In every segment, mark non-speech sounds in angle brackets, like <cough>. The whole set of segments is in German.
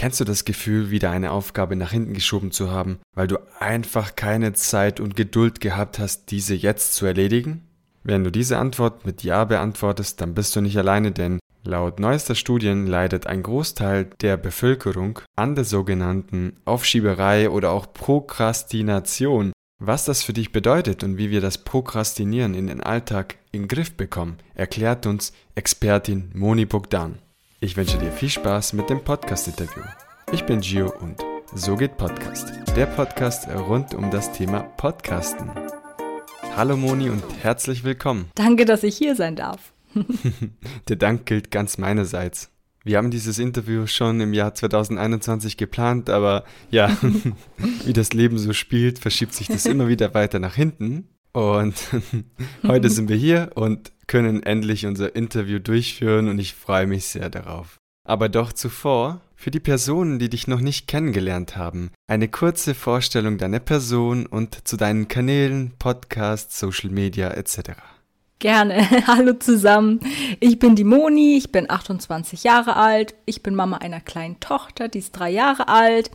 Kennst du das Gefühl, wieder eine Aufgabe nach hinten geschoben zu haben, weil du einfach keine Zeit und Geduld gehabt hast, diese jetzt zu erledigen? Wenn du diese Antwort mit Ja beantwortest, dann bist du nicht alleine, denn laut neuester Studien leidet ein Großteil der Bevölkerung an der sogenannten Aufschieberei oder auch Prokrastination. Was das für dich bedeutet und wie wir das Prokrastinieren in den Alltag in den Griff bekommen, erklärt uns Expertin Moni Bogdan. Ich wünsche dir viel Spaß mit dem Podcast-Interview. Ich bin Gio und So geht Podcast, der Podcast rund um das Thema Podcasten. Hallo Moni und herzlich willkommen. Danke, dass ich hier sein darf. <laughs> der Dank gilt ganz meinerseits. Wir haben dieses Interview schon im Jahr 2021 geplant, aber ja, <laughs> wie das Leben so spielt, verschiebt sich das immer wieder weiter nach hinten. Und <laughs> heute sind wir hier und können endlich unser Interview durchführen und ich freue mich sehr darauf. Aber doch zuvor, für die Personen, die dich noch nicht kennengelernt haben, eine kurze Vorstellung deiner Person und zu deinen Kanälen, Podcasts, Social Media etc. Gerne. <laughs> Hallo zusammen. Ich bin die Moni, ich bin 28 Jahre alt, ich bin Mama einer kleinen Tochter, die ist drei Jahre alt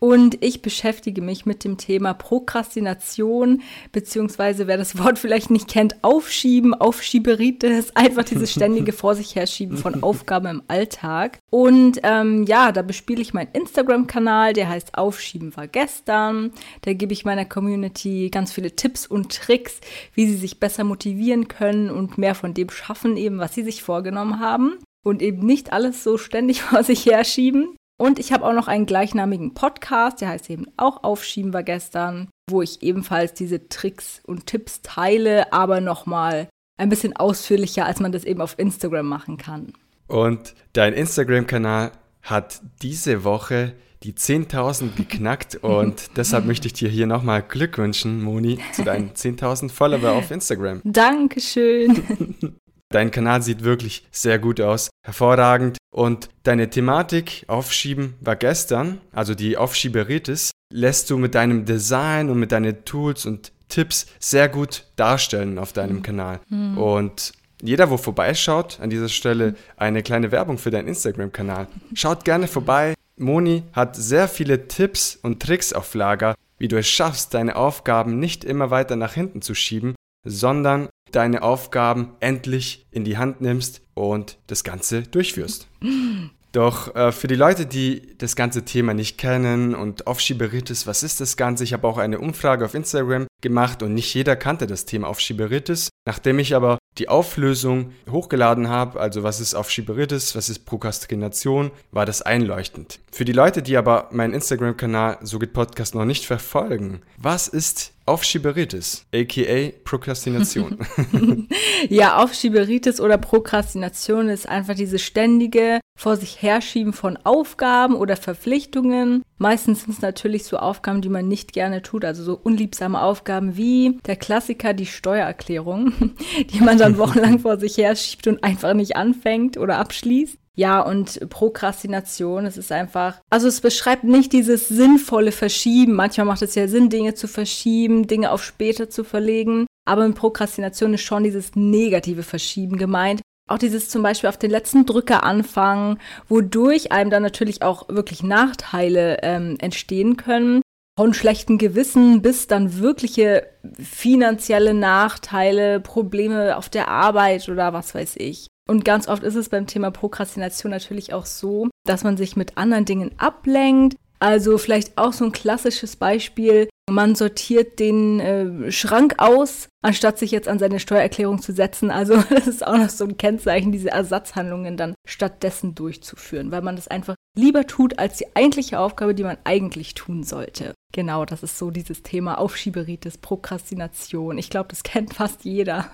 und ich beschäftige mich mit dem Thema Prokrastination, beziehungsweise wer das Wort <laughs> vielleicht nicht kennt, Aufschieben, Aufschieberitis, einfach dieses ständige Vor sich herschieben von <laughs> Aufgaben im Alltag. Und ähm, ja, da bespiele ich meinen Instagram-Kanal, der heißt Aufschieben war gestern. Da gebe ich meiner Community ganz viele Tipps und Tricks, wie sie sich besser motivieren können und mehr von dem schaffen, eben was sie sich vorgenommen haben und eben nicht alles so ständig <laughs> vor sich herschieben. Und ich habe auch noch einen gleichnamigen Podcast, der heißt eben auch Aufschieben war gestern, wo ich ebenfalls diese Tricks und Tipps teile, aber nochmal ein bisschen ausführlicher, als man das eben auf Instagram machen kann. Und dein Instagram-Kanal hat diese Woche die 10.000 geknackt <laughs> und deshalb möchte ich dir hier nochmal Glück wünschen, Moni, zu deinen <laughs> 10.000 Follower auf Instagram. Dankeschön. <laughs> Dein Kanal sieht wirklich sehr gut aus, hervorragend. Und deine Thematik Aufschieben war gestern, also die Aufschieberitis, lässt du mit deinem Design und mit deinen Tools und Tipps sehr gut darstellen auf deinem mhm. Kanal. Mhm. Und jeder, wo vorbeischaut, an dieser Stelle eine kleine Werbung für deinen Instagram-Kanal. Schaut gerne vorbei. Moni hat sehr viele Tipps und Tricks auf Lager, wie du es schaffst, deine Aufgaben nicht immer weiter nach hinten zu schieben, sondern deine Aufgaben endlich in die Hand nimmst und das Ganze durchführst. <laughs> Doch äh, für die Leute, die das ganze Thema nicht kennen und Aufschieberitis, was ist das Ganze? Ich habe auch eine Umfrage auf Instagram gemacht und nicht jeder kannte das Thema Aufschieberitis. Nachdem ich aber die Auflösung hochgeladen habe, also was ist Aufschieberitis, was ist Prokrastination, war das einleuchtend. Für die Leute, die aber meinen Instagram-Kanal So geht Podcast noch nicht verfolgen, was ist Aufschieberitis, aka Prokrastination. <laughs> <laughs> ja, Aufschieberitis oder Prokrastination ist einfach diese ständige vor sich herschieben von Aufgaben oder Verpflichtungen. Meistens sind es natürlich so Aufgaben, die man nicht gerne tut, also so unliebsame Aufgaben wie der Klassiker, die Steuererklärung, <laughs> die man dann wochenlang vor sich herschiebt und einfach nicht anfängt oder abschließt. Ja, und Prokrastination, es ist einfach, also es beschreibt nicht dieses sinnvolle Verschieben. Manchmal macht es ja Sinn, Dinge zu verschieben, Dinge auf später zu verlegen. Aber in Prokrastination ist schon dieses negative Verschieben gemeint. Auch dieses zum Beispiel auf den letzten Drücker anfangen, wodurch einem dann natürlich auch wirklich Nachteile ähm, entstehen können. Von schlechten Gewissen bis dann wirkliche finanzielle Nachteile, Probleme auf der Arbeit oder was weiß ich. Und ganz oft ist es beim Thema Prokrastination natürlich auch so, dass man sich mit anderen Dingen ablenkt. Also vielleicht auch so ein klassisches Beispiel, man sortiert den äh, Schrank aus, anstatt sich jetzt an seine Steuererklärung zu setzen. Also <laughs> das ist auch noch so ein Kennzeichen, diese Ersatzhandlungen dann stattdessen durchzuführen, weil man das einfach lieber tut als die eigentliche Aufgabe, die man eigentlich tun sollte. Genau, das ist so dieses Thema Aufschieberitis, Prokrastination. Ich glaube, das kennt fast jeder.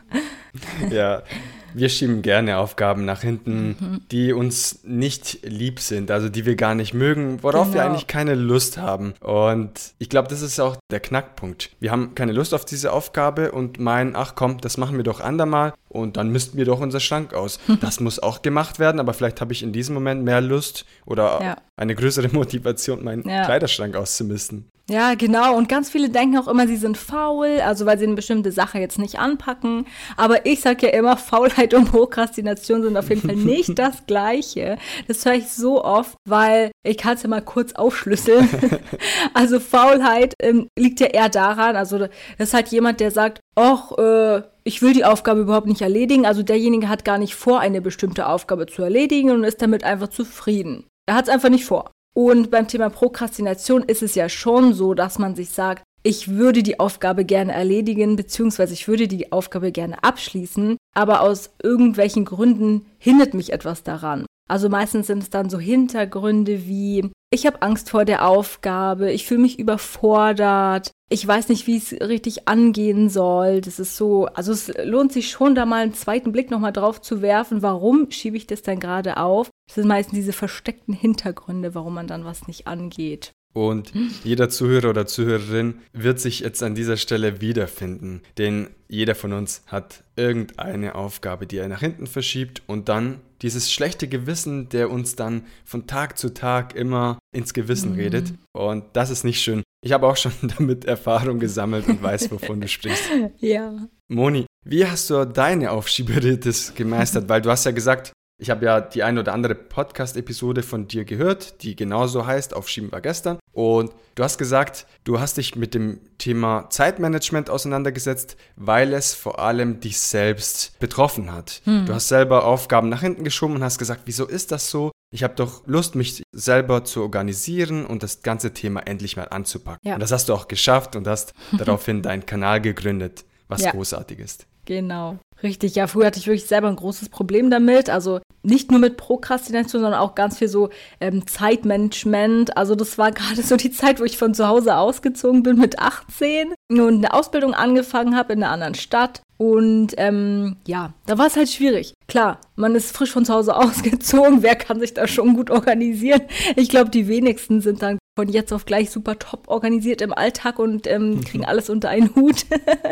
Ja, <laughs> wir schieben gerne Aufgaben nach hinten, mhm. die uns nicht lieb sind, also die wir gar nicht mögen, worauf genau. wir eigentlich keine Lust haben. Und ich glaube, das ist auch der Knackpunkt. Wir haben keine Lust auf diese Aufgabe und meinen, ach komm, das machen wir doch andermal und dann missten wir doch unser Schrank aus. <laughs> Das muss auch gemacht werden, aber vielleicht habe ich in diesem Moment mehr Lust oder ja. eine größere <laughs> Motivation, meinen ja. Kleiderschrank auszumisten. Ja, genau. Und ganz viele denken auch immer, sie sind faul, also weil sie eine bestimmte Sache jetzt nicht anpacken. Aber ich sage ja immer, <laughs> Faulheit Faulheit und Prokrastination sind auf jeden Fall nicht <laughs> das Gleiche. Das höre ich so oft, weil ich kann es ja mal kurz aufschlüsseln. <laughs> also Faulheit ähm, liegt ja eher daran, also das ist halt jemand, der sagt, ach, äh, ich will die Aufgabe überhaupt nicht erledigen. Also derjenige hat gar nicht vor, eine bestimmte Aufgabe zu erledigen und ist damit einfach zufrieden. Er hat es einfach nicht vor. Und beim Thema Prokrastination ist es ja schon so, dass man sich sagt, ich würde die Aufgabe gerne erledigen, beziehungsweise ich würde die Aufgabe gerne abschließen, aber aus irgendwelchen Gründen hindert mich etwas daran. Also meistens sind es dann so Hintergründe wie, ich habe Angst vor der Aufgabe, ich fühle mich überfordert, ich weiß nicht, wie es richtig angehen soll. Das ist so, also es lohnt sich schon, da mal einen zweiten Blick nochmal drauf zu werfen, warum schiebe ich das dann gerade auf. Das sind meistens diese versteckten Hintergründe, warum man dann was nicht angeht. Und jeder Zuhörer oder Zuhörerin wird sich jetzt an dieser Stelle wiederfinden, denn jeder von uns hat irgendeine Aufgabe, die er nach hinten verschiebt und dann dieses schlechte Gewissen, der uns dann von Tag zu Tag immer ins Gewissen mhm. redet. Und das ist nicht schön. Ich habe auch schon <laughs> damit Erfahrung gesammelt und weiß, wovon du sprichst. <laughs> Ja. Moni, wie hast du deine Aufschieberitis gemeistert? Weil du hast ja gesagt, ich habe ja die eine oder andere Podcast-Episode von dir gehört, die genauso heißt, Aufschieben war gestern. Und du hast gesagt, du hast dich mit dem Thema Zeitmanagement auseinandergesetzt, weil es vor allem dich selbst betroffen hat. Hm. Du hast selber Aufgaben nach hinten geschoben und hast gesagt, wieso ist das so? Ich habe doch Lust, mich selber zu organisieren und das ganze Thema endlich mal anzupacken. Ja. Und das hast du auch geschafft und hast <laughs> daraufhin deinen Kanal gegründet, was ja. großartig ist. Genau. Richtig, ja, früher hatte ich wirklich selber ein großes Problem damit. Also nicht nur mit Prokrastination, sondern auch ganz viel so ähm, Zeitmanagement. Also das war <laughs> gerade so die Zeit, wo ich von zu Hause ausgezogen bin mit 18 und eine Ausbildung angefangen habe in einer anderen Stadt. Und ähm, ja, da war es halt schwierig. Klar, man ist frisch von zu Hause <laughs> ausgezogen. Wer kann sich da schon gut organisieren? Ich glaube, die wenigsten sind dann von jetzt auf gleich super top organisiert im Alltag und ähm, kriegen alles unter einen Hut.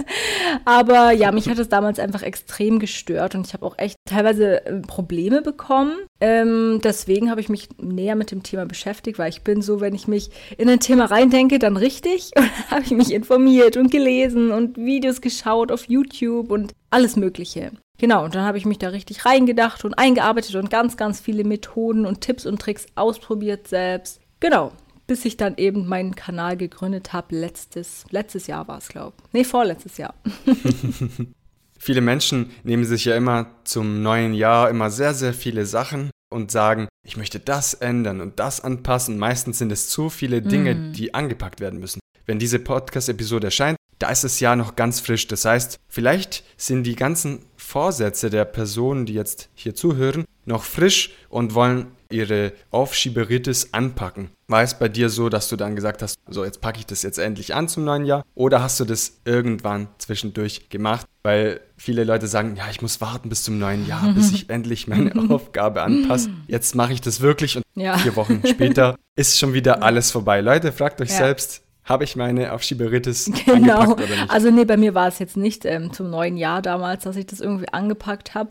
<laughs> Aber ja, mich hat es damals einfach extrem gestört und ich habe auch echt teilweise äh, Probleme bekommen. Ähm, deswegen habe ich mich näher mit dem Thema beschäftigt, weil ich bin so, wenn ich mich in ein Thema reindenke, dann richtig. <laughs> Und dann habe ich mich informiert und gelesen und Videos geschaut auf YouTube und alles Mögliche. Genau, und dann habe ich mich da richtig reingedacht und eingearbeitet und ganz, ganz viele Methoden und Tipps und Tricks ausprobiert selbst. Genau, bis ich dann eben meinen Kanal gegründet habe. Letztes, letztes Jahr war es, glaube ich. Nee, vorletztes Jahr. <laughs> viele Menschen nehmen sich ja immer zum neuen Jahr immer sehr, sehr viele Sachen und sagen, ich möchte das ändern und das anpassen. Meistens sind es zu viele Dinge, mm. die angepackt werden müssen. Wenn diese Podcast-Episode erscheint, da ist das Jahr noch ganz frisch. Das heißt, vielleicht sind die ganzen Vorsätze der Personen, die jetzt hier zuhören, noch frisch und wollen ihre Aufschieberitis anpacken. War es bei dir so, dass du dann gesagt hast, so jetzt packe ich das jetzt endlich an zum neuen Jahr? Oder hast du das irgendwann zwischendurch gemacht? Weil viele Leute sagen, ja, ich muss warten bis zum neuen Jahr, bis ich <laughs> endlich meine <laughs> Aufgabe anpasse. Jetzt mache ich das wirklich und ja. vier Wochen später <laughs> ist schon wieder alles vorbei. Leute, fragt euch ja. selbst, habe ich meine Aufschieberitis genau. angepackt oder nicht? Also nee, bei mir war es jetzt nicht ähm, zum neuen Jahr damals, dass ich das irgendwie angepackt habe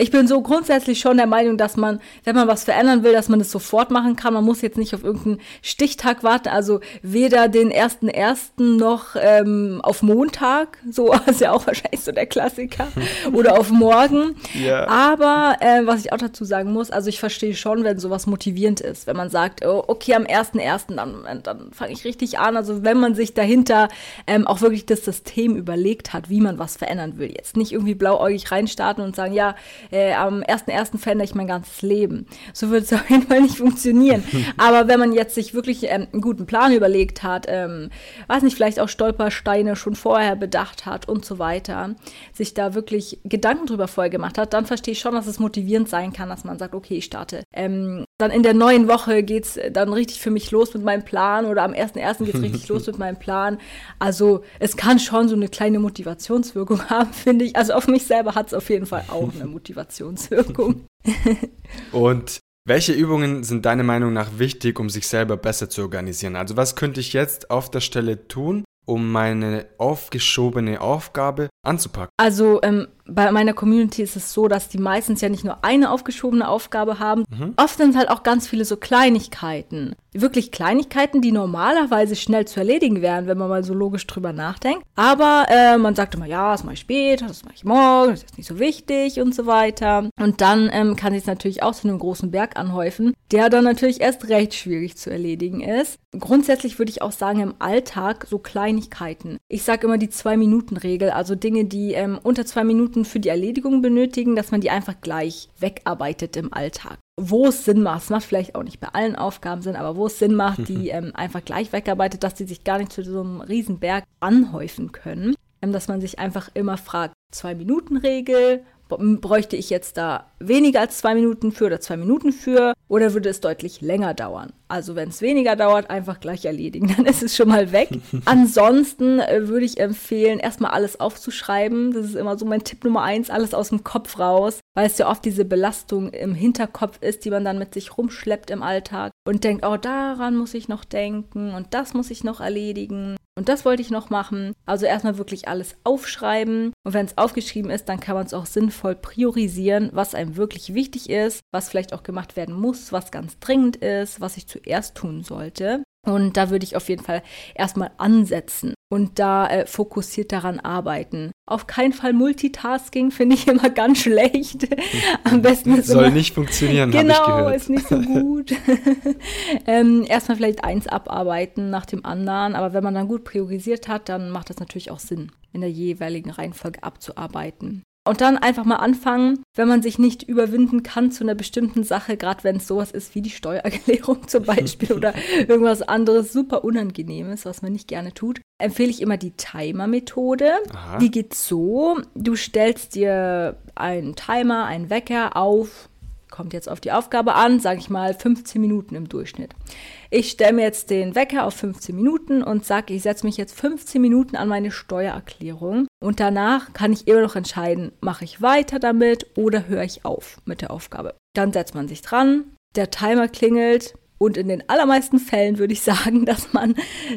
ich bin so grundsätzlich schon der Meinung, dass man, wenn man was verändern will, dass man es sofort machen kann. Man muss jetzt nicht auf irgendeinen Stichtag warten, also weder den ersten ersten noch ähm, auf Montag, so <laughs> ist ja auch wahrscheinlich so der Klassiker, <laughs> oder auf morgen. Yeah. Aber äh, was ich auch dazu sagen muss, also ich verstehe schon, wenn sowas motivierend ist, wenn man sagt, oh, okay, am ersten ersten, dann, dann fange ich richtig an. Also wenn man sich dahinter ähm, auch wirklich das System überlegt hat, wie man was verändern will, jetzt nicht irgendwie blauäugig reinstarten und sagen, ja, äh, am 1.1. verändere ich mein ganzes Leben. So wird es <laughs> auf jeden Fall nicht funktionieren. <laughs> Aber wenn man jetzt sich wirklich ähm, einen guten Plan überlegt hat, ähm, weiß nicht, vielleicht auch Stolpersteine schon vorher bedacht hat und so weiter, sich da wirklich Gedanken drüber vorher gemacht hat, dann verstehe ich schon, dass es motivierend sein kann, dass man sagt, okay, ich starte. Ähm, dann in der neuen Woche geht es dann richtig für mich los mit meinem Plan oder am 1.1. geht es richtig <laughs> los mit meinem Plan. Also es kann schon so eine kleine Motivationswirkung <laughs> haben, finde ich. Also auf mich selber hat es auf jeden Fall auch eine <laughs> Motivationswirkung. Und welche Übungen sind deiner Meinung nach wichtig, um sich selber besser zu organisieren? Also was könnte ich jetzt auf der Stelle tun, um meine aufgeschobene Aufgabe anzupacken? Also ähm, bei meiner Community ist es so, dass die meistens ja nicht nur eine aufgeschobene Aufgabe haben. Mhm. Oft sind es halt auch ganz viele so Kleinigkeiten. Wirklich Kleinigkeiten, die normalerweise schnell zu erledigen wären, wenn man mal so logisch drüber nachdenkt. Aber äh, man sagt immer, ja, das mache ich später, das mache ich morgen, das ist nicht so wichtig und so weiter. Und dann ähm, kann sich natürlich auch zu einem großen Berg anhäufen, der dann natürlich erst recht schwierig zu erledigen ist. Grundsätzlich würde ich auch sagen, im Alltag so Kleinigkeiten. Ich sage immer die Zwei-Minuten-Regel, also Dinge, die ähm, unter zwei Minuten für die Erledigung benötigen, dass man die einfach gleich wegarbeitet im Alltag. Wo es Sinn macht, es macht vielleicht auch nicht bei allen Aufgaben Sinn, aber wo es Sinn macht, die <laughs> ähm, einfach gleich wegarbeitet, dass die sich gar nicht zu so einem Riesenberg anhäufen können. Ähm, dass man sich einfach immer fragt, Zwei-Minuten-Regel, bräuchte ich jetzt da weniger als zwei Minuten für oder zwei Minuten für oder würde es deutlich länger dauern? Also wenn es weniger dauert, einfach gleich erledigen, <laughs> dann ist es schon mal weg. <laughs> Ansonsten äh, würde ich empfehlen, erstmal alles aufzuschreiben. Das ist immer so mein Tipp Nummer eins, alles aus dem Kopf raus, weil es ja oft diese Belastung im Hinterkopf ist, die man dann mit sich rumschleppt im Alltag und denkt, oh, daran muss ich noch denken und das muss ich noch erledigen. Und das wollte ich noch machen. Also erstmal wirklich alles aufschreiben. Und wenn es aufgeschrieben ist, dann kann man es auch sinnvoll priorisieren, was einem wirklich wichtig ist, was vielleicht auch gemacht werden muss, was ganz dringend ist, was ich zuerst tun sollte. Und da würde ich auf jeden Fall erstmal ansetzen und da äh, fokussiert daran arbeiten. Auf keinen Fall Multitasking finde ich immer ganz schlecht. <laughs> Am besten ist soll immer, nicht funktionieren. Genau, ist nicht so <laughs> gut. <laughs> ähm, erstmal vielleicht eins abarbeiten nach dem anderen, aber wenn man dann gut priorisiert hat, dann macht das natürlich auch Sinn, in der jeweiligen Reihenfolge abzuarbeiten. Und dann einfach mal anfangen, wenn man sich nicht überwinden kann zu einer bestimmten Sache, gerade wenn es sowas ist wie die Steuererklärung <laughs> zum Beispiel oder <laughs> irgendwas anderes super Unangenehmes, was man nicht gerne tut, empfehle ich immer die Timer-Methode. Die geht so, du stellst dir einen Timer, einen Wecker auf kommt jetzt auf die Aufgabe an, sage ich mal 15 Minuten im Durchschnitt. Ich stelle mir jetzt den Wecker auf 15 Minuten und sage, ich setze mich jetzt 15 Minuten an meine Steuererklärung und danach kann ich immer noch entscheiden, mache ich weiter damit oder höre ich auf mit der Aufgabe. Dann setzt man sich dran, der Timer klingelt, und in den allermeisten Fällen würde ich <laughs> sagen, dass man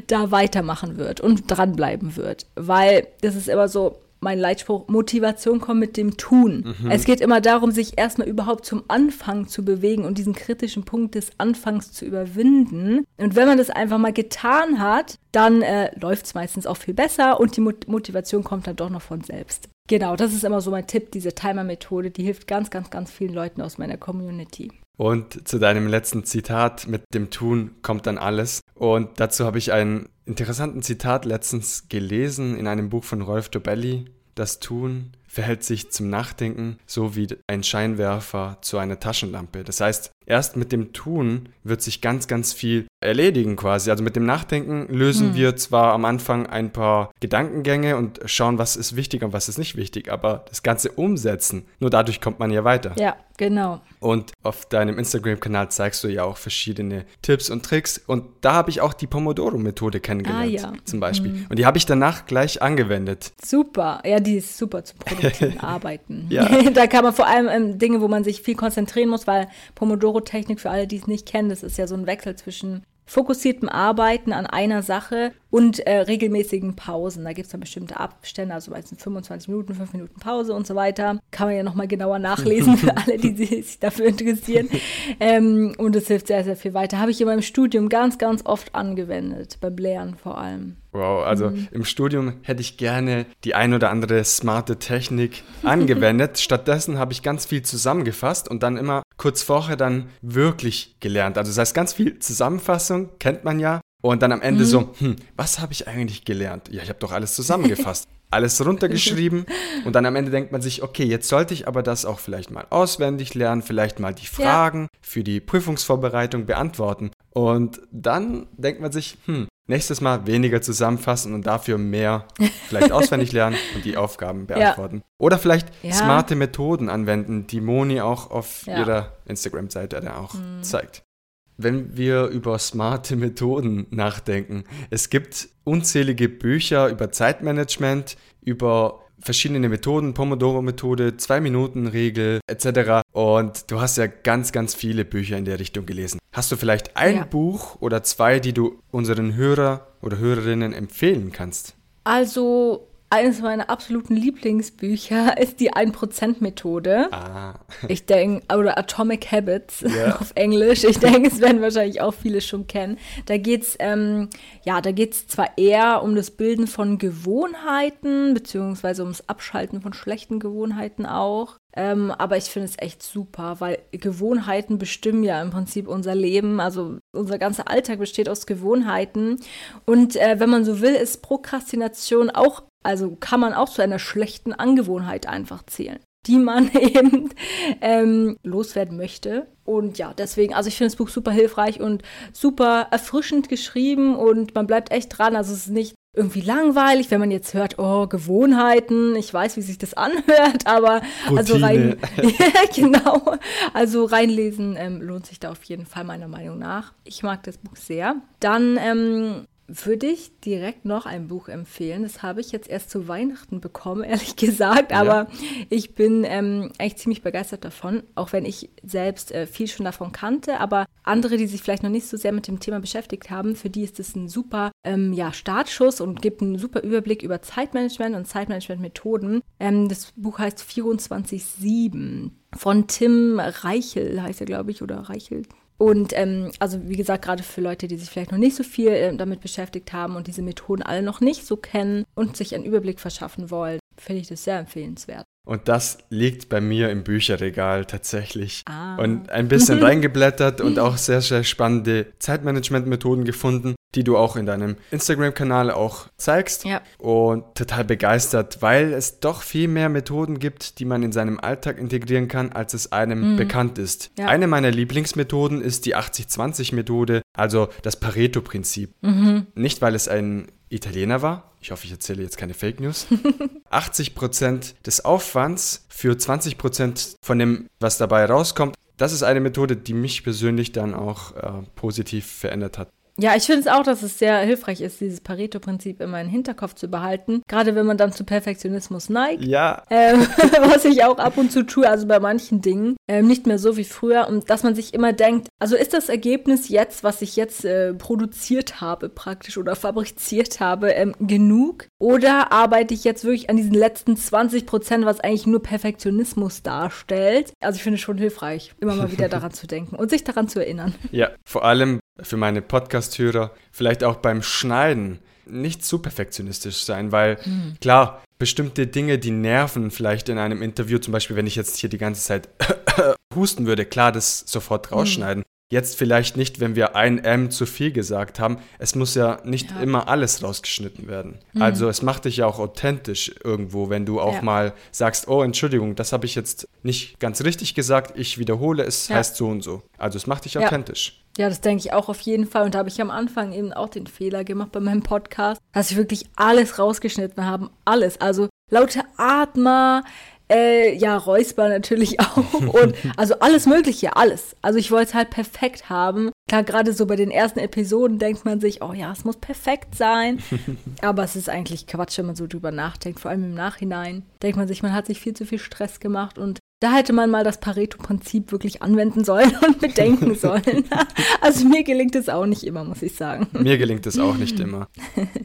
da weitermachen wird und dranbleiben wird. Weil das ist immer so, mein Leitspruch, Motivation kommt mit dem Tun. Mhm. Es geht immer darum, sich erstmal überhaupt zum Anfang zu bewegen und diesen kritischen Punkt des Anfangs zu überwinden. Und wenn man das einfach mal getan hat, dann äh, läuft es meistens auch viel besser und die Motivation kommt dann doch noch von selbst. Genau, das ist immer so mein Tipp, diese Timer-Methode, die hilft ganz, ganz, ganz vielen Leuten aus meiner Community. Und zu deinem letzten Zitat mit dem Tun kommt dann alles. Und dazu habe ich einen interessanten Zitat letztens gelesen in einem Buch von Rolf Dobelli. Das Tun verhält sich zum Nachdenken so wie ein Scheinwerfer zu einer Taschenlampe. Das heißt, erst mit dem Tun wird sich ganz, ganz viel erledigen quasi. Also mit dem Nachdenken lösen hm. wir zwar am Anfang ein paar Gedankengänge und schauen, was ist wichtig und was ist nicht wichtig, aber das Ganze umsetzen, nur dadurch kommt man ja weiter. Ja, genau. Und auf deinem Instagram-Kanal zeigst du ja auch verschiedene Tipps und Tricks und da habe ich auch die Pomodoro-Methode kennengelernt, ah, ja. zum Beispiel. Hm. Und die habe ich danach gleich angewendet. Super, ja, die ist super zum produktiven <laughs> Arbeiten. <laughs> da kann man vor allem ähm, Dinge, wo man sich viel konzentrieren muss, weil Pomodoro-Technik, für alle, die es nicht kennen, das ist ja so ein Wechsel zwischen fokussiertem Arbeiten an einer Sache und äh, regelmäßigen Pausen. Da gibt es dann bestimmte Abstände, also meistens 25 Minuten, 5 Minuten Pause und so weiter. Kann man ja nochmal genauer nachlesen für alle, die <laughs> sich dafür interessieren. Ähm, und es hilft sehr, sehr viel weiter. Habe ich in meinem Studium ganz, ganz oft angewendet, beim Lehren vor allem. Wow, also mhm. im Studium hätte ich gerne die ein oder andere smarte Technik <laughs> angewendet. Stattdessen habe ich ganz viel zusammengefasst und dann immer kurz vorher dann wirklich gelernt. Also das heißt, ganz viel Zusammenfassung kennt man ja. Und dann am Ende mhm. so, hm, was habe ich eigentlich gelernt? Ja, ich habe doch alles zusammengefasst. <laughs> alles runtergeschrieben <laughs> und dann am Ende denkt man sich, okay, jetzt sollte ich aber das auch vielleicht mal auswendig lernen, vielleicht mal die Fragen ja. für die Prüfungsvorbereitung beantworten. Und dann denkt man sich, hm, nächstes Mal weniger zusammenfassen und dafür mehr vielleicht <laughs> auswendig lernen und die Aufgaben beantworten. Ja. Oder vielleicht ja. smarte Methoden anwenden, die Moni auch auf ja. ihrer Instagram-Seite da auch mhm. zeigt. Wenn wir über smarte Methoden nachdenken, es gibt unzählige Bücher über Zeitmanagement, über verschiedene Methoden, Pomodoro-Methode, Zwei-Minuten-Regel etc. Und du hast ja ganz, ganz viele Bücher in der Richtung gelesen. Hast du vielleicht ein ja. Buch oder zwei, die du unseren Hörer oder Hörerinnen empfehlen kannst? Also eines meiner absoluten Lieblingsbücher ist die 1%-Methode. Ah. <laughs> Ich denke, oder Atomic Habits Ja. <laughs> auf Englisch. Ich denke, es werden wahrscheinlich auch viele schon kennen. Da geht's ähm, ja, da geht's zwar eher um das Bilden von Gewohnheiten, beziehungsweise ums Abschalten von schlechten Gewohnheiten auch. Ähm, aber ich finde es echt super, weil Gewohnheiten bestimmen ja im Prinzip unser Leben. Also unser ganzer Alltag besteht aus Gewohnheiten. Und äh, wenn man so will, ist Prokrastination auch, also kann man auch zu einer schlechten Angewohnheit einfach zählen die man <laughs> eben ähm, loswerden möchte. Und ja, deswegen, also ich finde das Buch super hilfreich und super erfrischend geschrieben und man bleibt echt dran. Also es ist nicht irgendwie langweilig, wenn man jetzt hört, oh, Gewohnheiten, ich weiß, wie sich das <laughs> anhört, aber also rein, <laughs> ja, genau, also reinlesen ähm, lohnt sich da auf jeden Fall meiner Meinung nach. Ich mag das Buch sehr. Dann ähm, würde ich direkt noch ein Buch empfehlen. Das habe ich jetzt erst zu Weihnachten bekommen, <laughs> ehrlich gesagt. Ja. Aber ich bin ähm, eigentlich ziemlich begeistert davon, auch wenn ich selbst äh, viel schon davon kannte. Aber andere, die sich vielleicht noch nicht so sehr mit dem Thema beschäftigt haben, für die ist es ein super ähm, ja, Startschuss und gibt einen super Überblick über Zeitmanagement und Zeitmanagement-Methoden. Ähm, das Buch heißt 24-7 von Tim Reichel, heißt er, glaube ich, oder Reichel. Und ähm, also wie gesagt, gerade für Leute, die sich vielleicht noch nicht so viel äh, damit beschäftigt haben und diese Methoden alle noch nicht so kennen und sich einen Überblick verschaffen wollen, finde ich das sehr empfehlenswert. Und das liegt bei mir im Bücherregal tatsächlich. Ah. Und ein bisschen <laughs> reingeblättert und auch sehr, sehr spannende Zeitmanagement-Methoden gefunden, die du auch in deinem Instagram-Kanal auch zeigst. Ja. Und total begeistert, weil es doch viel mehr Methoden gibt, die man in seinem Alltag integrieren kann, als es einem bekannt ist. Ja. Eine meiner Lieblingsmethoden ist die 80-20-Methode, also das Pareto-Prinzip. Nicht, weil es ein Italiener war. Ich hoffe, ich erzähle jetzt keine Fake News. <laughs> 80% des Aufwands für 20% von dem, was dabei rauskommt. Das ist eine Methode, die mich persönlich dann auch äh, positiv verändert hat. Ja, ich finde es auch, dass es sehr hilfreich ist, dieses Pareto-Prinzip immer im Hinterkopf zu behalten. Gerade wenn man dann zu Perfektionismus neigt. Ja, Ähm, <laughs> was ich auch ab und zu tue, also bei manchen Dingen, ähm, nicht mehr so wie früher. Und dass man sich immer denkt, also ist das Ergebnis jetzt, was ich jetzt äh, produziert habe praktisch oder fabriziert habe, ähm, genug? Oder arbeite ich jetzt wirklich an diesen letzten 20 Prozent, was eigentlich nur Perfektionismus darstellt? Also ich finde es schon hilfreich, immer mal wieder <laughs> daran zu denken und sich daran zu erinnern. ja, vor allem für meine Podcast-Hörer, vielleicht auch beim Schneiden nicht zu perfektionistisch sein, weil klar, bestimmte Dinge, die nerven vielleicht in einem Interview, zum Beispiel, wenn ich jetzt hier die ganze Zeit <coughs> husten würde, klar, das sofort rausschneiden. Jetzt vielleicht nicht, wenn wir ein M zu viel gesagt haben. Es muss ja nicht Ja. immer alles rausgeschnitten werden. Also es macht dich ja auch authentisch irgendwo, wenn du auch Ja. mal sagst, oh Entschuldigung, das habe ich jetzt nicht ganz richtig gesagt, ich wiederhole, es Ja. heißt so und so. Also es macht dich authentisch. Ja, das denke ich auch auf jeden Fall. Und da habe ich am Anfang eben auch den Fehler gemacht bei meinem Podcast, dass ich wirklich alles rausgeschnitten habe. Alles. Also laute Atmer, äh, ja, Räusper natürlich <laughs> auch. Und also alles Mögliche, alles. Also ich wollte es halt perfekt haben. Klar, gerade so bei den ersten Episoden denkt man sich, oh ja, es muss perfekt sein. <laughs> Aber es ist eigentlich Quatsch, wenn man so drüber nachdenkt. Vor allem im Nachhinein denkt man sich, man hat sich viel zu viel Stress gemacht und da hätte man mal das Pareto-Prinzip wirklich anwenden sollen <laughs> und bedenken <laughs> sollen. Also mir gelingt es auch nicht immer, muss ich sagen. Mir gelingt es auch nicht <laughs> immer.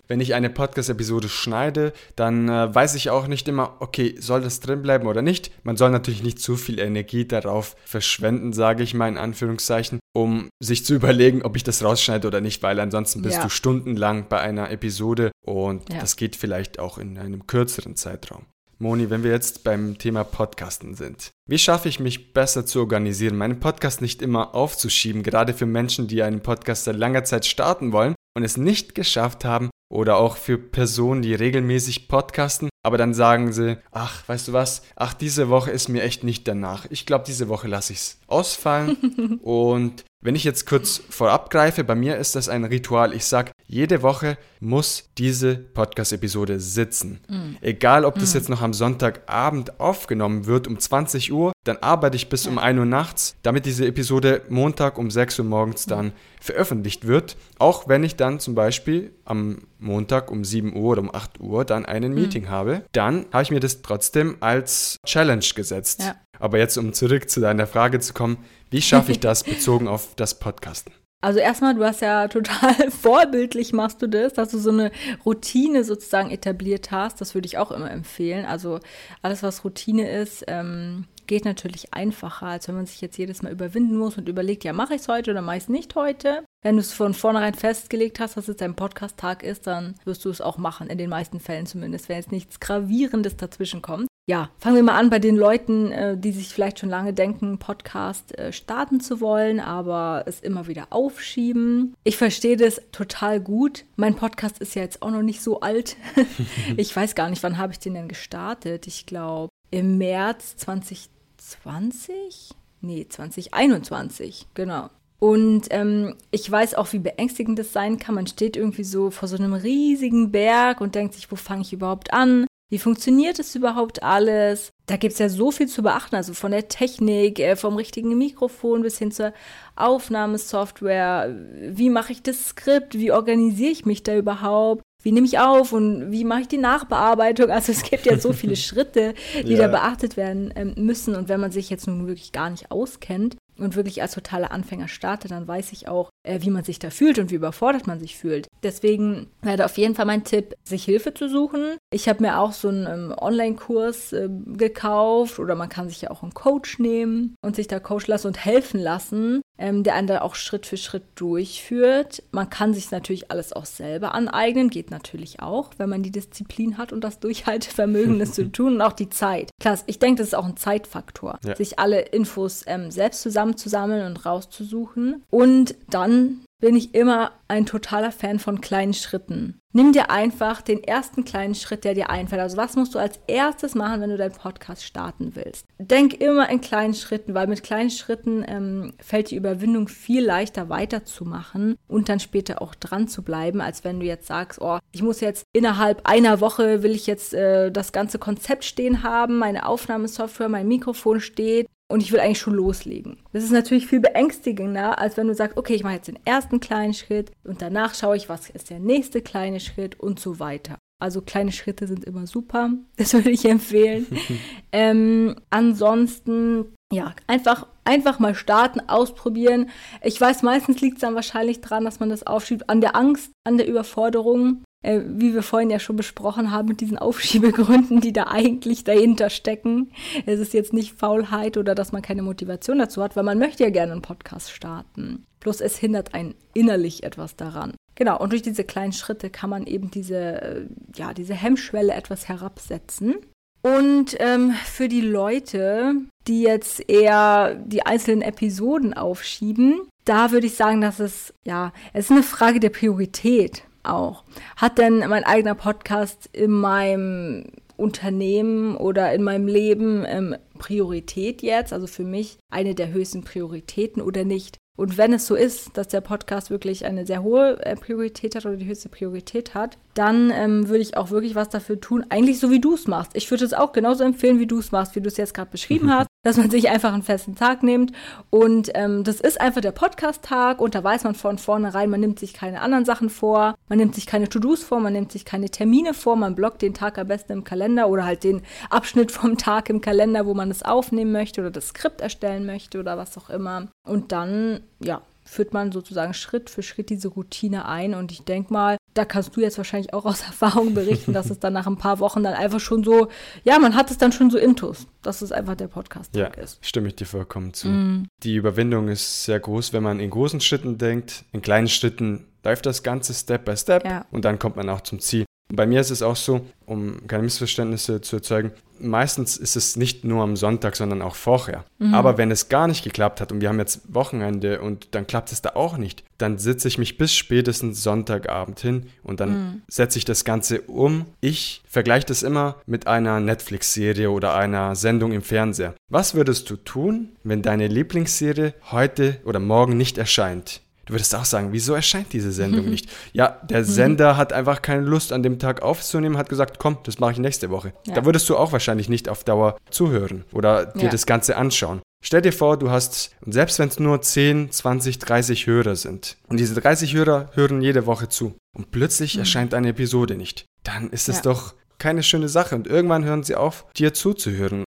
Wenn ich eine Podcast-Episode schneide, dann äh, weiß ich auch nicht immer, okay, soll das drin bleiben oder nicht. Man soll natürlich nicht zu viel Energie darauf verschwenden, sage ich mal in Anführungszeichen, um sich zu überlegen, ob ich das rausschneide oder nicht, weil ansonsten bist Ja. du stundenlang bei einer Episode und Ja. das geht vielleicht auch in einem kürzeren Zeitraum. Moni, wenn wir jetzt beim Thema Podcasten sind. Wie schaffe ich mich besser zu organisieren, meinen Podcast nicht immer aufzuschieben, gerade für Menschen, die einen Podcast seit langer Zeit starten wollen und es nicht geschafft haben, oder auch für Personen, die regelmäßig podcasten, aber dann sagen sie, ach, weißt du was, ach, diese Woche ist mir echt nicht danach. Ich glaube, diese Woche lasse ich es ausfallen. <laughs> und wenn ich jetzt kurz vorab greife, bei mir ist das ein Ritual. Ich sage, jede Woche muss diese Podcast-Episode sitzen. Egal, ob das jetzt noch am Sonntagabend aufgenommen wird um 20 Uhr, dann arbeite ich bis um 1 Uhr nachts, damit diese Episode Montag um 6 Uhr morgens dann veröffentlicht wird. Auch wenn ich dann zum Beispiel am Montag um 7 Uhr oder um 8 Uhr dann einen Meeting habe, dann habe ich mir das trotzdem als Challenge gesetzt. Ja. Aber jetzt, um zurück zu deiner Frage zu kommen, wie schaffe ich das <laughs> bezogen auf das Podcasten? Also erstmal, du hast ja <laughs> total vorbildlich machst du das, dass du so eine Routine sozusagen etabliert hast. Das würde ich auch immer empfehlen. Also alles, was Routine ist, ähm, geht natürlich einfacher, als wenn man sich jetzt jedes Mal überwinden muss und überlegt, ja, mache ich es heute oder mache ich es nicht heute. Wenn du es von vornherein festgelegt hast, dass es dein Podcast-Tag ist, dann wirst du es auch machen, in den meisten Fällen zumindest, wenn jetzt nichts Gravierendes dazwischen kommt. Ja, fangen wir mal an bei den Leuten, äh, die sich vielleicht schon lange denken, Podcast äh, starten zu wollen, aber es immer wieder aufschieben. Ich verstehe das total gut. Mein Podcast ist ja jetzt auch noch nicht so alt. <laughs> ich weiß gar nicht, wann habe ich den denn gestartet? Ich glaube im März 2020? Nee, 2021, genau. Und ähm, ich weiß auch, wie beängstigend das sein kann. Man steht irgendwie so vor so einem riesigen Berg und denkt sich, wo fange ich überhaupt an? Wie funktioniert es überhaupt alles? Da gibt es ja so viel zu beachten, also von der Technik, äh, vom richtigen Mikrofon bis hin zur Aufnahmesoftware. Wie mache ich das Skript? Wie organisiere ich mich da überhaupt? Wie nehme ich auf und wie mache ich die Nachbearbeitung? Also es gibt ja so viele <laughs> Schritte, die ja. da beachtet werden ähm, müssen. Und wenn man sich jetzt nun wirklich gar nicht auskennt, und wirklich als totaler Anfänger starte, dann weiß ich auch, äh, wie man sich da fühlt und wie überfordert man sich fühlt. Deswegen wäre auf jeden Fall mein Tipp, sich Hilfe zu suchen. Ich habe mir auch so einen ähm, Online-Kurs äh, gekauft oder man kann sich ja auch einen Coach nehmen und sich da coachen lassen und helfen lassen, ähm, der einen da auch Schritt für Schritt durchführt. Man kann sich natürlich alles auch selber aneignen, geht natürlich auch, wenn man die Disziplin hat und das Durchhaltevermögen, das zu <laughs> tun und auch die Zeit. Klar, ich denke, das ist auch ein Zeitfaktor, ja. sich alle Infos ähm, selbst zusammenzusammeln und rauszusuchen und dann bin ich immer ein totaler Fan von kleinen Schritten. Nimm dir einfach den ersten kleinen Schritt, der dir einfällt. Also was musst du als erstes machen, wenn du deinen Podcast starten willst? Denk immer in kleinen Schritten, weil mit kleinen Schritten ähm, fällt die Überwindung viel leichter weiterzumachen und dann später auch dran zu bleiben, als wenn du jetzt sagst, oh, ich muss jetzt innerhalb einer Woche will ich jetzt äh, das ganze Konzept stehen haben, meine Aufnahmesoftware, mein Mikrofon steht und ich will eigentlich schon loslegen. Das ist natürlich viel beängstigender, als wenn du sagst, okay, ich mache jetzt den ersten kleinen Schritt und danach schaue ich, was ist der nächste kleine Schritt und so weiter. Also kleine Schritte sind immer super, <laughs> das würde ich empfehlen. <laughs> ähm, ansonsten, ja, einfach, einfach mal starten, ausprobieren. Ich weiß, meistens liegt es dann wahrscheinlich daran, dass man das aufschiebt, an der Angst, an der Überforderung äh, wie wir vorhin ja schon besprochen haben, mit diesen Aufschiebegründen, die da eigentlich dahinter stecken. Es ist jetzt nicht Faulheit oder dass man keine Motivation dazu hat, weil man möchte ja gerne einen Podcast starten. Bloß es hindert einen innerlich etwas daran. Genau, und durch diese kleinen Schritte kann man eben diese, äh, ja, diese Hemmschwelle etwas herabsetzen. Und ähm, für die Leute, die jetzt eher die einzelnen Episoden aufschieben, da würde ich sagen, dass es, ja, es ist eine Frage der Priorität auch. Hat denn mein eigener Podcast in meinem Unternehmen oder in meinem Leben ähm, Priorität jetzt, also für mich eine der höchsten Prioritäten oder nicht? Und wenn es so ist, dass der Podcast wirklich eine sehr hohe äh, Priorität hat oder die höchste Priorität hat, dann ähm, würde ich auch wirklich was dafür tun, eigentlich so wie du es machst. Ich würde es auch genauso empfehlen, wie du es machst, wie du es jetzt gerade beschrieben <laughs> hast, dass man sich einfach einen festen Tag nimmt. Und ähm, das ist einfach der Podcast-Tag und da weiß man von vornherein, man nimmt sich keine anderen Sachen vor, man nimmt sich keine To-Dos vor, man nimmt sich keine Termine vor, man blockt den Tag am besten im Kalender oder halt den Abschnitt vom Tag im Kalender, wo man es aufnehmen möchte oder das Skript erstellen möchte oder was auch immer. Und dann, ja, führt man sozusagen Schritt für Schritt diese Routine ein. Und ich denke mal, da kannst du jetzt wahrscheinlich auch aus <laughs> Erfahrung berichten, dass es dann nach ein paar Wochen dann einfach schon so, ja, man hat es dann schon so intus, dass es einfach der podcast ja, ist. Stimme ich dir vollkommen zu. Mm. Die Überwindung ist sehr groß, wenn man in großen Schritten denkt. In kleinen Schritten läuft das Ganze Step by Step ja. und dann kommt man auch zum Ziel. Bei mir ist es auch so, um keine Missverständnisse zu erzeugen, meistens ist es nicht nur am Sonntag, sondern auch vorher. Mhm. Aber wenn es gar nicht geklappt hat und wir haben jetzt Wochenende und dann klappt es da auch nicht, dann sitze ich mich bis spätestens Sonntagabend hin und dann mhm. setze ich das Ganze um. Ich vergleiche das immer mit einer Netflix-Serie oder einer Sendung im Fernseher. Was würdest du tun, wenn deine Lieblingsserie heute oder morgen nicht erscheint? Du würdest auch sagen, wieso erscheint diese Sendung mhm. nicht? Ja, der mhm. Sender hat einfach keine Lust, an dem Tag aufzunehmen, hat gesagt, komm, das mache ich nächste Woche. Ja. Da würdest du auch wahrscheinlich nicht auf Dauer zuhören oder dir ja. das Ganze anschauen. Stell dir vor, du hast, und selbst wenn es nur 10, 20, 30 Hörer sind, und diese 30 Hörer hören jede Woche zu, und plötzlich mhm. erscheint eine Episode nicht, dann ist es ja. doch keine schöne Sache. Und irgendwann hören sie auf, dir zuzuhören.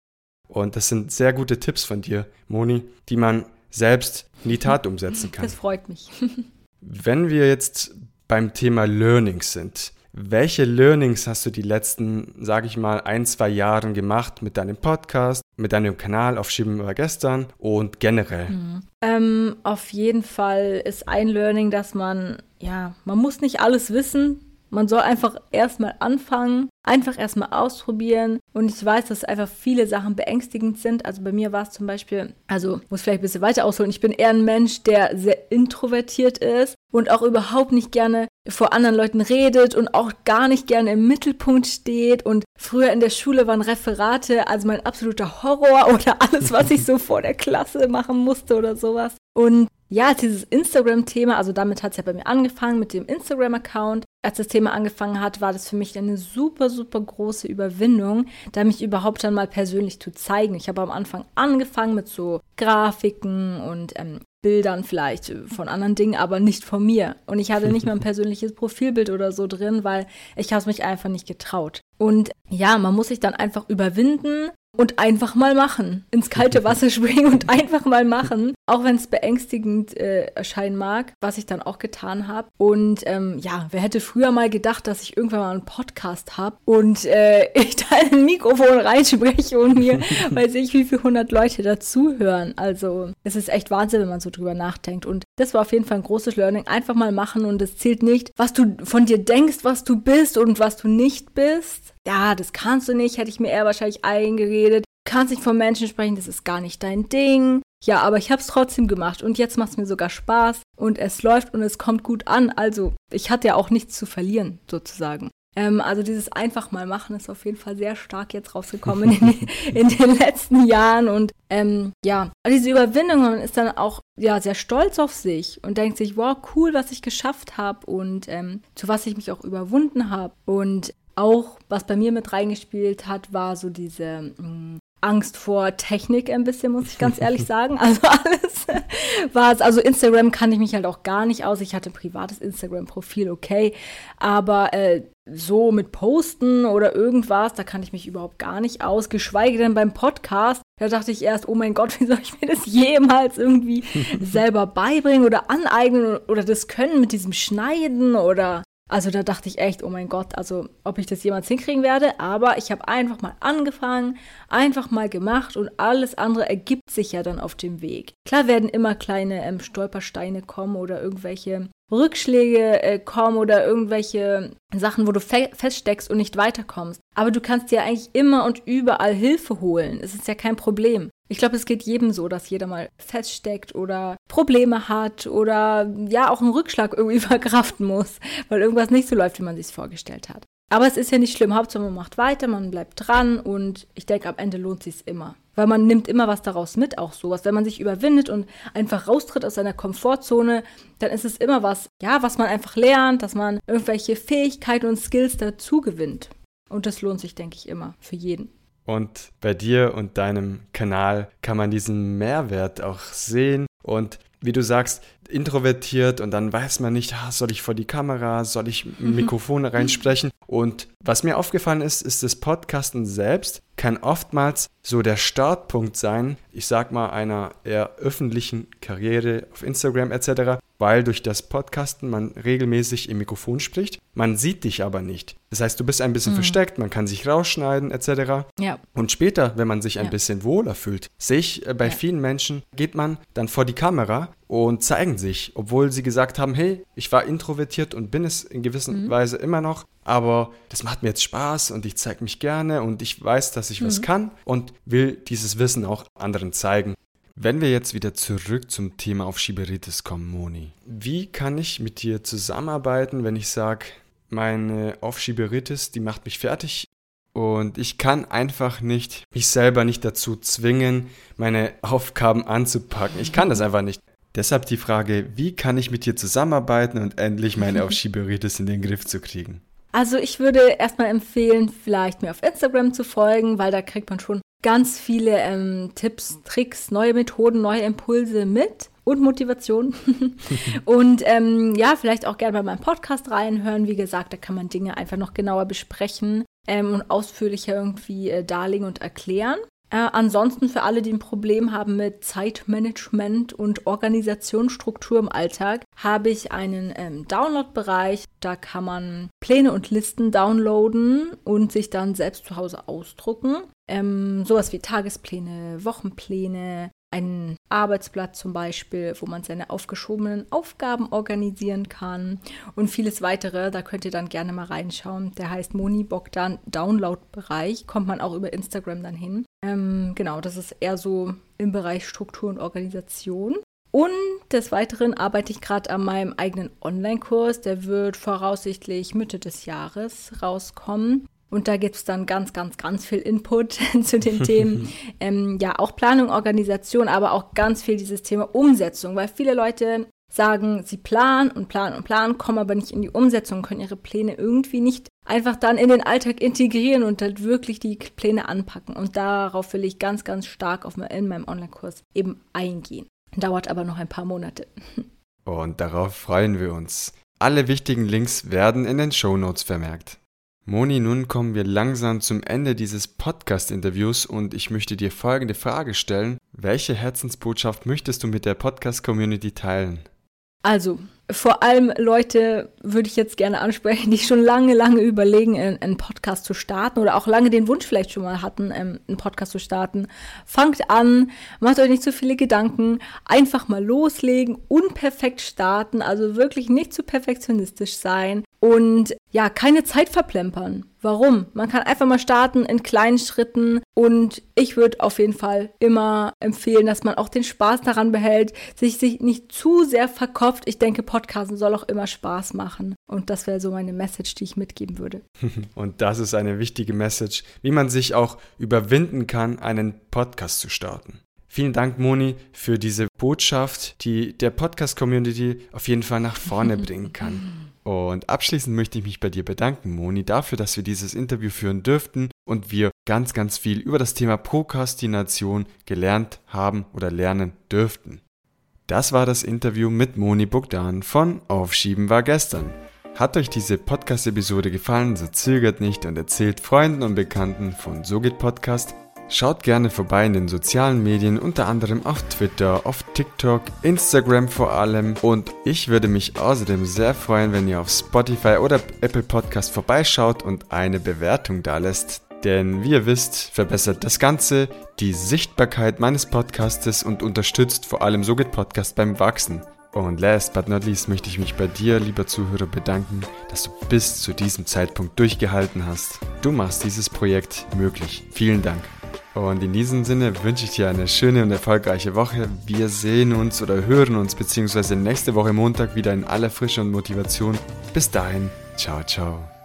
Und das sind sehr gute Tipps von dir, Moni, die man selbst in die Tat umsetzen kann. Das freut mich. <laughs> Wenn wir jetzt beim Thema Learnings sind, welche Learnings hast du die letzten, sage ich mal, ein, zwei Jahren gemacht mit deinem Podcast, mit deinem Kanal auf Schieben über gestern und generell? Mhm. Ähm, auf jeden Fall ist ein Learning, dass man, ja, man muss nicht alles wissen. Man soll einfach erstmal anfangen, einfach erstmal ausprobieren. Und ich weiß, dass einfach viele Sachen beängstigend sind. Also bei mir war es zum Beispiel, also muss vielleicht ein bisschen weiter ausholen. Ich bin eher ein Mensch, der sehr introvertiert ist und auch überhaupt nicht gerne vor anderen Leuten redet und auch gar nicht gerne im Mittelpunkt steht. Und früher in der Schule waren Referate also mein absoluter Horror <laughs> oder alles, was ich so vor der Klasse machen musste oder sowas. Und ja, dieses Instagram-Thema, also damit hat es ja bei mir angefangen mit dem Instagram-Account. Als das Thema angefangen hat, war das für mich eine super, super große Überwindung, da mich überhaupt dann mal persönlich zu zeigen. Ich habe am Anfang angefangen mit so Grafiken und ähm, Bildern vielleicht von anderen Dingen, aber nicht von mir. Und ich hatte nicht mal ein <laughs> persönliches Profilbild oder so drin, weil ich habe es mich einfach nicht getraut. Und ja, man muss sich dann einfach überwinden und einfach mal machen. Ins kalte Wasser <laughs> springen und einfach mal machen. Auch wenn es beängstigend äh, erscheinen mag, was ich dann auch getan habe. Und ähm, ja, wer hätte früher mal gedacht, dass ich irgendwann mal einen Podcast habe und äh, <laughs> ich da in ein Mikrofon reinspreche und mir <laughs> weiß ich, wie viele hundert Leute dazuhören. Also es ist echt Wahnsinn, wenn man so drüber nachdenkt. Und das war auf jeden Fall ein großes Learning. Einfach mal machen und es zählt nicht, was du von dir denkst, was du bist und was du nicht bist ja, das kannst du nicht, hätte ich mir eher wahrscheinlich eingeredet. Du kannst nicht von Menschen sprechen, das ist gar nicht dein Ding. Ja, aber ich habe es trotzdem gemacht und jetzt macht es mir sogar Spaß und es läuft und es kommt gut an. Also ich hatte ja auch nichts zu verlieren, sozusagen. Ähm, also dieses einfach mal machen ist auf jeden Fall sehr stark jetzt rausgekommen in, <laughs> in den letzten Jahren und ähm, ja, diese Überwindung, man ist dann auch ja sehr stolz auf sich und denkt sich, wow, cool, was ich geschafft habe und ähm, zu was ich mich auch überwunden habe und auch, was bei mir mit reingespielt hat, war so diese mh, mm, Angst vor Technik ein bisschen, muss ich ganz ehrlich <laughs> sagen. Also alles <laughs> war es. Also Instagram kann ich mich halt auch gar nicht aus. Ich hatte ein privates Instagram-Profil, okay. Aber äh, so mit Posten oder irgendwas, da kann ich mich überhaupt gar nicht aus. Geschweige denn beim Podcast. Da dachte ich erst, oh mein Gott, <laughs> wie soll ich mir das jemals irgendwie selber beibringen oder aneignen oder das können mit diesem Schneiden oder also da dachte ich echt, oh mein Gott, also ob ich das jemals hinkriegen werde. Aber ich habe einfach mal angefangen, einfach mal gemacht und alles andere ergibt sich ja dann auf dem Weg. Klar werden immer kleine ähm, Stolpersteine kommen oder irgendwelche Rückschläge äh, kommen oder irgendwelche Sachen, wo du fe feststeckst und nicht weiterkommst. Aber du kannst dir eigentlich immer und überall Hilfe holen. Es ist ja kein Problem. Ich glaube, es geht jedem so, dass jeder mal feststeckt oder Probleme hat oder ja auch einen Rückschlag <laughs> irgendwie verkraften muss, weil irgendwas nicht so läuft, wie man sich vorgestellt hat. Aber es ist ja nicht schlimm. Hauptsache man macht weiter, man bleibt dran und ich denke, am Ende lohnt sich immer. Weil man nimmt immer was daraus mit, auch sowas. Wenn man sich überwindet und einfach raustritt aus seiner Komfortzone, dann ist es immer was, ja, was man einfach lernt, dass man irgendwelche Fähigkeiten und Skills dazu gewinnt. Und das lohnt sich, denke ich, immer für jeden. Und bei dir und deinem Kanal kann man diesen Mehrwert auch sehen. Und wie du sagst, introvertiert und dann weiß man nicht, ah, soll ich vor die Kamera, soll ich Mikrofone reinsprechen. Und was mir aufgefallen ist, ist das Podcasten selbst kann oftmals so der Startpunkt sein, ich sag mal, einer eher öffentlichen Karriere auf Instagram etc., weil durch das Podcasten man regelmäßig im Mikrofon spricht. Man sieht dich aber nicht. Das heißt, du bist ein bisschen mhm. versteckt, man kann sich rausschneiden etc. Ja. Und später, wenn man sich ein ja. bisschen wohler fühlt, sehe ich äh, bei ja. vielen Menschen, geht man dann vor die Kamera und zeigen sich, obwohl sie gesagt haben, hey, ich war introvertiert und bin es in gewisser mhm. Weise immer noch, aber das macht mir jetzt Spaß und ich zeige mich gerne und ich weiß, dass ich mhm. was kann und will dieses Wissen auch anderen zeigen. Wenn wir jetzt wieder zurück zum Thema auf Schieberitis kommen, Moni, wie kann ich mit dir zusammenarbeiten, wenn ich sage, meine Aufschieberitis, die macht mich fertig und ich kann einfach nicht mich selber nicht dazu zwingen, meine Aufgaben anzupacken. Ich kann das <laughs> einfach nicht. Deshalb die Frage, wie kann ich mit dir zusammenarbeiten und endlich meine <laughs> Aufschieberitis in den Griff zu kriegen? Also ich würde erstmal empfehlen, vielleicht mir auf Instagram zu folgen, weil da kriegt man schon ganz viele ähm, Tipps, Tricks, neue Methoden, neue Impulse mit und Motivation. <laughs> und ähm, ja, vielleicht auch gerne bei meinem Podcast reinhören. Wie gesagt, da kann man Dinge einfach noch genauer besprechen ähm, und ausführlicher irgendwie äh, darlegen und erklären. Äh, ansonsten für alle, die ein Problem haben mit Zeitmanagement und Organisationsstruktur im Alltag, habe ich einen ähm, Download-Bereich. Da kann man Pläne und Listen downloaden und sich dann selbst zu Hause ausdrucken. Ähm, sowas wie Tagespläne, Wochenpläne, ein Arbeitsblatt zum Beispiel, wo man seine aufgeschobenen Aufgaben organisieren kann und vieles weitere. Da könnt ihr dann gerne mal reinschauen. Der heißt Moni Bogdan Download-Bereich. Kommt man auch über Instagram dann hin. Ähm, genau, das ist eher so im Bereich Struktur und Organisation. Und des Weiteren arbeite ich gerade an meinem eigenen Online-Kurs. Der wird voraussichtlich Mitte des Jahres rauskommen. Und da gibt es dann ganz, ganz, ganz viel Input <laughs> zu den Themen. <laughs> ähm, ja, auch Planung, Organisation, aber auch ganz viel dieses Thema Umsetzung, weil viele Leute sagen, sie planen und planen und planen, kommen aber nicht in die Umsetzung, können ihre Pläne irgendwie nicht einfach dann in den Alltag integrieren und halt wirklich die Pläne anpacken. Und darauf will ich ganz, ganz stark auf, in meinem Online-Kurs eben eingehen. Dauert aber noch ein paar Monate. <laughs> Und darauf freuen wir uns. Alle wichtigen Links werden in den Show Notes vermerkt. Moni, nun kommen wir langsam zum Ende dieses Podcast-Interviews und ich möchte dir folgende Frage stellen. Welche Herzensbotschaft möchtest du mit der Podcast-Community teilen? Also, vor allem Leute würde ich jetzt gerne ansprechen, die schon lange, lange überlegen, einen Podcast zu starten oder auch lange den Wunsch vielleicht schon mal hatten, ähm, einen Podcast zu starten. Fangt an, macht euch nicht zu viele Gedanken, einfach mal loslegen, unperfekt starten, also wirklich nicht zu perfektionistisch sein und ja, keine Zeit verplempern. Warum? Man kann einfach mal starten in kleinen Schritten und ich würde auf jeden Fall immer empfehlen, dass man auch den Spaß daran behält, sich, sich nicht zu sehr verkopft. Ich denke, Podcasten soll auch immer Spaß machen und das wäre so meine Message, die ich mitgeben würde. <laughs> Und das ist eine wichtige Message, wie man sich auch überwinden kann, einen Podcast zu starten. Vielen Dank, Moni, für diese Botschaft, die der Podcast-Community auf jeden Fall nach vorne <laughs> bringen kann. Und abschließend möchte ich mich bei dir bedanken, Moni, dafür, dass wir dieses Interview führen dürften und wir ganz, ganz viel über das Thema Prokrastination gelernt haben oder lernen dürften. Das war das Interview mit Moni Bogdan von Aufschieben war gestern. Hat euch diese Podcast-Episode gefallen, so zögert nicht und erzählt Freunden und Bekannten von So geht Podcast Schaut gerne vorbei in den sozialen Medien, unter anderem auf Twitter, auf TikTok, Instagram vor allem. Und ich würde mich außerdem sehr freuen, wenn ihr auf Spotify oder Apple Podcast vorbeischaut und eine Bewertung da lässt. Denn wie ihr wisst, verbessert das Ganze die Sichtbarkeit meines Podcastes und unterstützt vor allem So geht Podcast beim Wachsen. Und last but not least möchte ich mich bei dir, lieber Zuhörer, bedanken, dass du bis zu diesem Zeitpunkt durchgehalten hast. Du machst dieses Projekt möglich. Vielen Dank. Und in diesem Sinne wünsche ich dir eine schöne und erfolgreiche Woche. Wir sehen uns oder hören uns beziehungsweise nächste Woche Montag wieder in aller Frische und Motivation. Bis dahin, ciao, ciao.